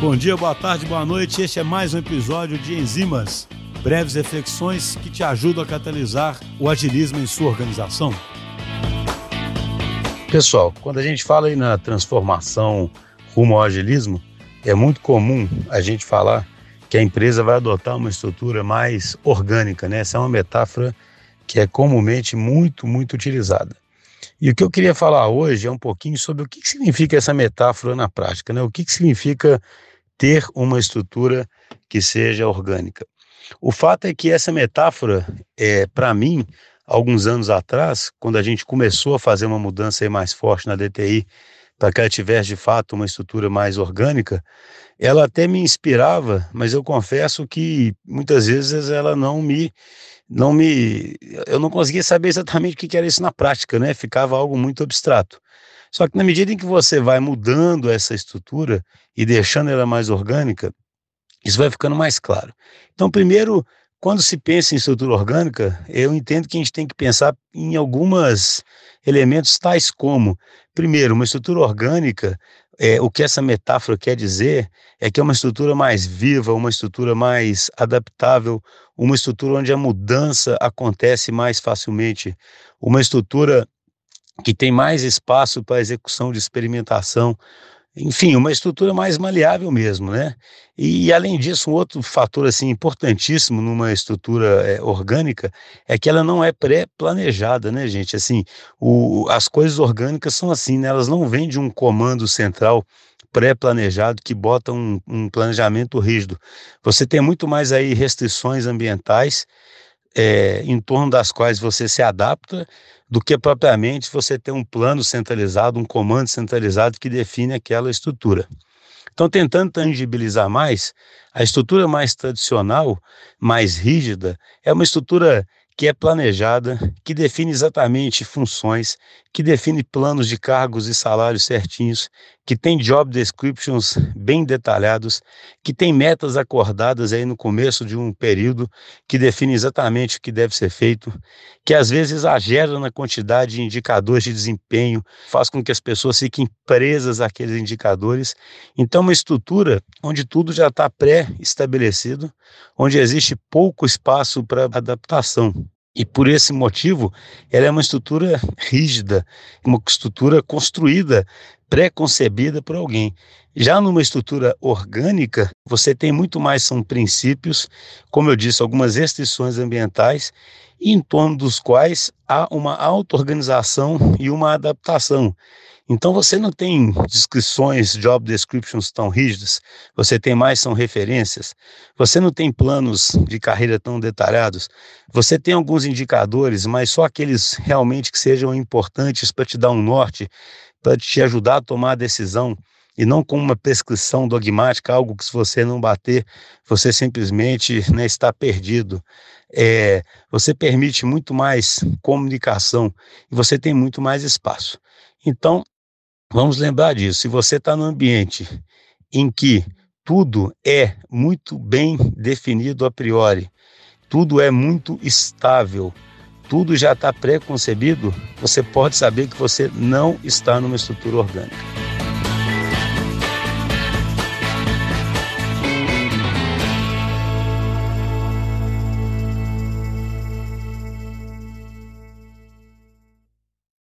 Bom dia, boa tarde, boa noite. Este é mais um episódio de Enzimas, breves reflexões que te ajudam a catalisar o agilismo em sua organização. Pessoal, quando a gente fala aí na transformação rumo ao agilismo, é muito comum a gente falar que a empresa vai adotar uma estrutura mais orgânica, né? Essa é uma metáfora que é comumente muito, muito utilizada. E o que eu queria falar hoje é um pouquinho sobre o que significa essa metáfora na prática, né? O que significa ter uma estrutura que seja orgânica. O fato é que essa metáfora, é, para mim, alguns anos atrás, quando a gente começou a fazer uma mudança mais forte na DTI, para que ela tivesse de fato uma estrutura mais orgânica, ela até me inspirava, mas eu confesso que muitas vezes ela não me não me eu não conseguia saber exatamente o que era isso na prática, né? Ficava algo muito abstrato. Só que na medida em que você vai mudando essa estrutura e deixando ela mais orgânica, isso vai ficando mais claro. Então, primeiro, quando se pensa em estrutura orgânica, eu entendo que a gente tem que pensar em alguns elementos tais como, primeiro, uma estrutura orgânica é, o que essa metáfora quer dizer é que é uma estrutura mais viva, uma estrutura mais adaptável, uma estrutura onde a mudança acontece mais facilmente, uma estrutura que tem mais espaço para execução de experimentação, enfim, uma estrutura mais maleável mesmo, né? E, além disso, um outro fator assim importantíssimo numa estrutura é, orgânica é que ela não é pré-planejada, né, gente? Assim, o, as coisas orgânicas são assim, né? Elas não vêm de um comando central pré-planejado que bota um, um, planejamento rígido. Você tem muito mais aí restrições ambientais é, em torno das quais você se adapta do que propriamente você ter um plano centralizado, um comando centralizado que define aquela estrutura. Então, tentando tangibilizar mais, a estrutura mais tradicional, mais rígida, é uma estrutura que é planejada, que define exatamente funções, que define planos de cargos e salários certinhos, que tem job descriptions bem detalhados, que tem metas acordadas aí no começo de um período, que define exatamente o que deve ser feito, que às vezes exagera na quantidade de indicadores de desempenho, faz com que as pessoas fiquem presas àqueles indicadores. Então, uma estrutura onde tudo já está pré-estabelecido, onde existe pouco espaço para adaptação. E por esse motivo, ela é uma estrutura rígida, uma estrutura construída, pré-concebida por alguém. Já numa estrutura orgânica, você tem muito mais são princípios, como eu disse, algumas restrições ambientais, em torno dos quais há uma auto-organização e uma adaptação. Então você não tem descrições, job descriptions tão rígidas, você tem mais são referências, você não tem planos de carreira tão detalhados, você tem alguns indicadores, mas só aqueles realmente que sejam importantes para te dar um norte, para te ajudar a tomar a decisão e não com uma prescrição dogmática, algo que se você não bater, você simplesmente né, está perdido. É, você permite muito mais comunicação e você tem muito mais espaço. Então, Vamos lembrar disso. Se você está num ambiente em que tudo é muito bem definido a priori, tudo é muito estável, tudo já está pré-concebido, você pode saber que você não está numa estrutura orgânica.